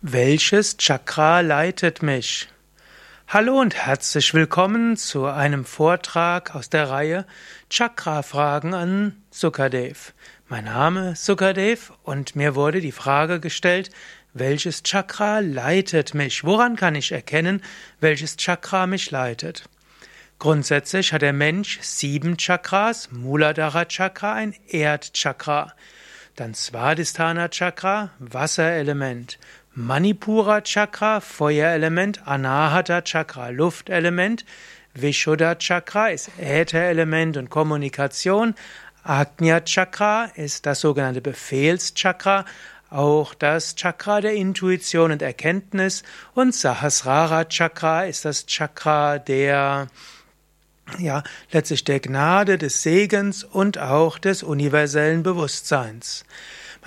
Welches Chakra leitet mich? Hallo und herzlich willkommen zu einem Vortrag aus der Reihe Chakra-Fragen an Sukadev. Mein Name ist Sukadev und mir wurde die Frage gestellt, welches Chakra leitet mich? Woran kann ich erkennen, welches Chakra mich leitet? Grundsätzlich hat der Mensch sieben Chakras, Muladhara Chakra ein Erdchakra, dann Svadhisthana Chakra, Wasserelement, Manipura Chakra, Feuerelement, Anahata Chakra, Luftelement, Vishuddha Chakra ist Ätherelement und Kommunikation, Agnya Chakra ist das sogenannte Befehlschakra, auch das Chakra der Intuition und Erkenntnis und Sahasrara Chakra ist das Chakra der ja, letztlich der Gnade, des Segens und auch des universellen Bewusstseins.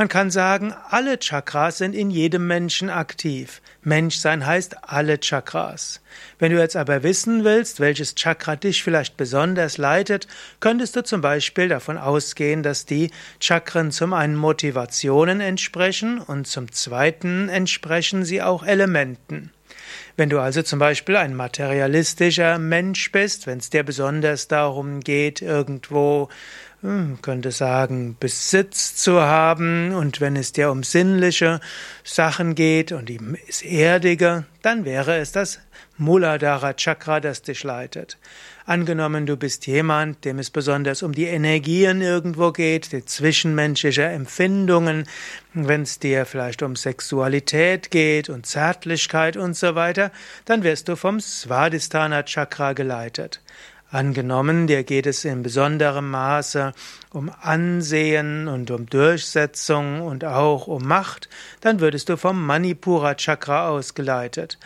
Man kann sagen, alle Chakras sind in jedem Menschen aktiv. Menschsein heißt alle Chakras. Wenn du jetzt aber wissen willst, welches Chakra dich vielleicht besonders leitet, könntest du zum Beispiel davon ausgehen, dass die Chakren zum einen Motivationen entsprechen und zum zweiten entsprechen sie auch Elementen. Wenn du also zum Beispiel ein materialistischer Mensch bist, wenn es dir besonders darum geht, irgendwo könnte sagen, Besitz zu haben und wenn es dir um sinnliche Sachen geht und das Erdige, dann wäre es das Muladhara Chakra, das dich leitet. Angenommen, du bist jemand, dem es besonders um die Energien irgendwo geht, die zwischenmenschliche Empfindungen, wenn es dir vielleicht um Sexualität geht und Zärtlichkeit und so weiter, dann wirst du vom Svadhisthana Chakra geleitet. Angenommen, dir geht es in besonderem Maße um Ansehen und um Durchsetzung und auch um Macht, dann würdest du vom Manipura Chakra ausgeleitet.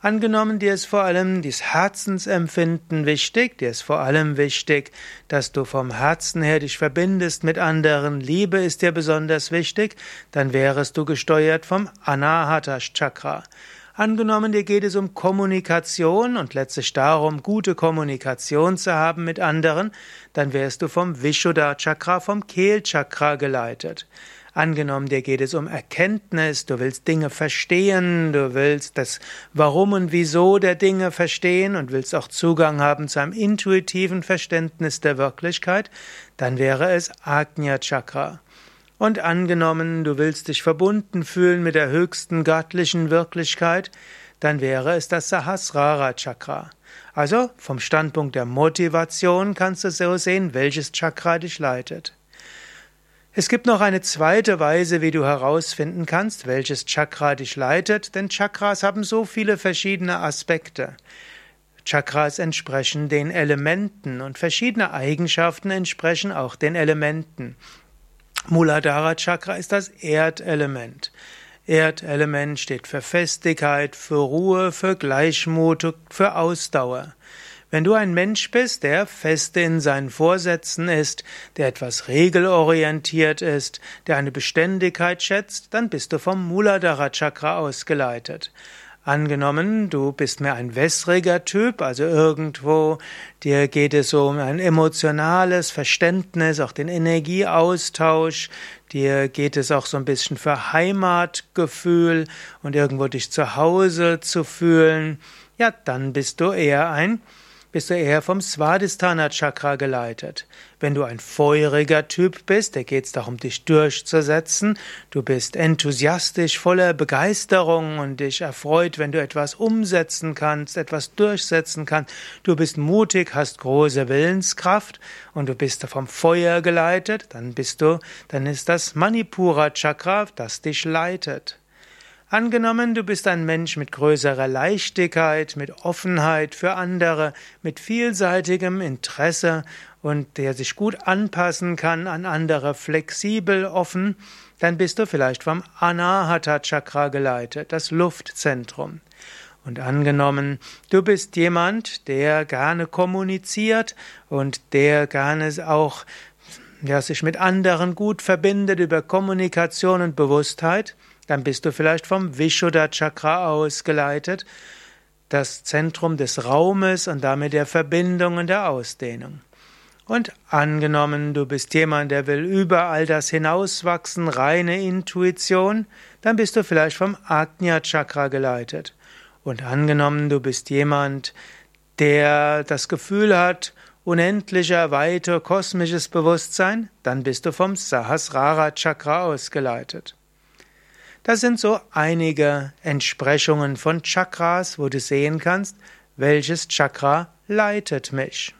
Angenommen, dir ist vor allem das Herzensempfinden wichtig, dir ist vor allem wichtig, dass du vom Herzen her dich verbindest mit anderen, Liebe ist dir besonders wichtig, dann wärest du gesteuert vom Anahata Chakra. Angenommen, dir geht es um Kommunikation und letztlich darum, gute Kommunikation zu haben mit anderen, dann wärst du vom Vishuddha Chakra, vom Kehlchakra geleitet. Angenommen, dir geht es um Erkenntnis, du willst Dinge verstehen, du willst das Warum und Wieso der Dinge verstehen und willst auch Zugang haben zu einem intuitiven Verständnis der Wirklichkeit, dann wäre es Agnya Chakra. Und angenommen, du willst dich verbunden fühlen mit der höchsten göttlichen Wirklichkeit, dann wäre es das Sahasrara Chakra. Also vom Standpunkt der Motivation kannst du so sehen, welches Chakra dich leitet. Es gibt noch eine zweite Weise, wie du herausfinden kannst, welches Chakra dich leitet, denn Chakras haben so viele verschiedene Aspekte. Chakras entsprechen den Elementen und verschiedene Eigenschaften entsprechen auch den Elementen. Muladhara Chakra ist das Erdelement. Erdelement steht für Festigkeit, für Ruhe, für Gleichmut, für Ausdauer. Wenn du ein Mensch bist, der feste in seinen Vorsätzen ist, der etwas regelorientiert ist, der eine Beständigkeit schätzt, dann bist du vom Muladhara Chakra ausgeleitet. Angenommen, du bist mehr ein wässriger Typ, also irgendwo dir geht es um ein emotionales Verständnis, auch den Energieaustausch, dir geht es auch so ein bisschen für Heimatgefühl und irgendwo dich zu Hause zu fühlen, ja, dann bist du eher ein bist du eher vom Svadhisthana Chakra geleitet. Wenn du ein feuriger Typ bist, der geht es darum, dich durchzusetzen. Du bist enthusiastisch, voller Begeisterung und dich erfreut, wenn du etwas umsetzen kannst, etwas durchsetzen kannst. Du bist mutig, hast große Willenskraft und du bist vom Feuer geleitet. Dann bist du, dann ist das Manipura Chakra, das dich leitet. Angenommen, du bist ein Mensch mit größerer Leichtigkeit, mit Offenheit für andere, mit vielseitigem Interesse und der sich gut anpassen kann an andere, flexibel, offen, dann bist du vielleicht vom Anahata Chakra geleitet, das Luftzentrum. Und angenommen, du bist jemand, der gerne kommuniziert und der gerne auch ja, sich mit anderen gut verbindet über Kommunikation und Bewusstheit, dann bist du vielleicht vom Vishuddha Chakra ausgeleitet, das Zentrum des Raumes und damit der Verbindung und der Ausdehnung. Und angenommen, du bist jemand, der will über all das hinauswachsen, reine Intuition, dann bist du vielleicht vom Ajna Chakra geleitet. Und angenommen, du bist jemand, der das Gefühl hat, unendlicher Weite kosmisches Bewusstsein, dann bist du vom Sahasrara Chakra ausgeleitet. Das sind so einige Entsprechungen von Chakras, wo du sehen kannst, welches Chakra leitet mich.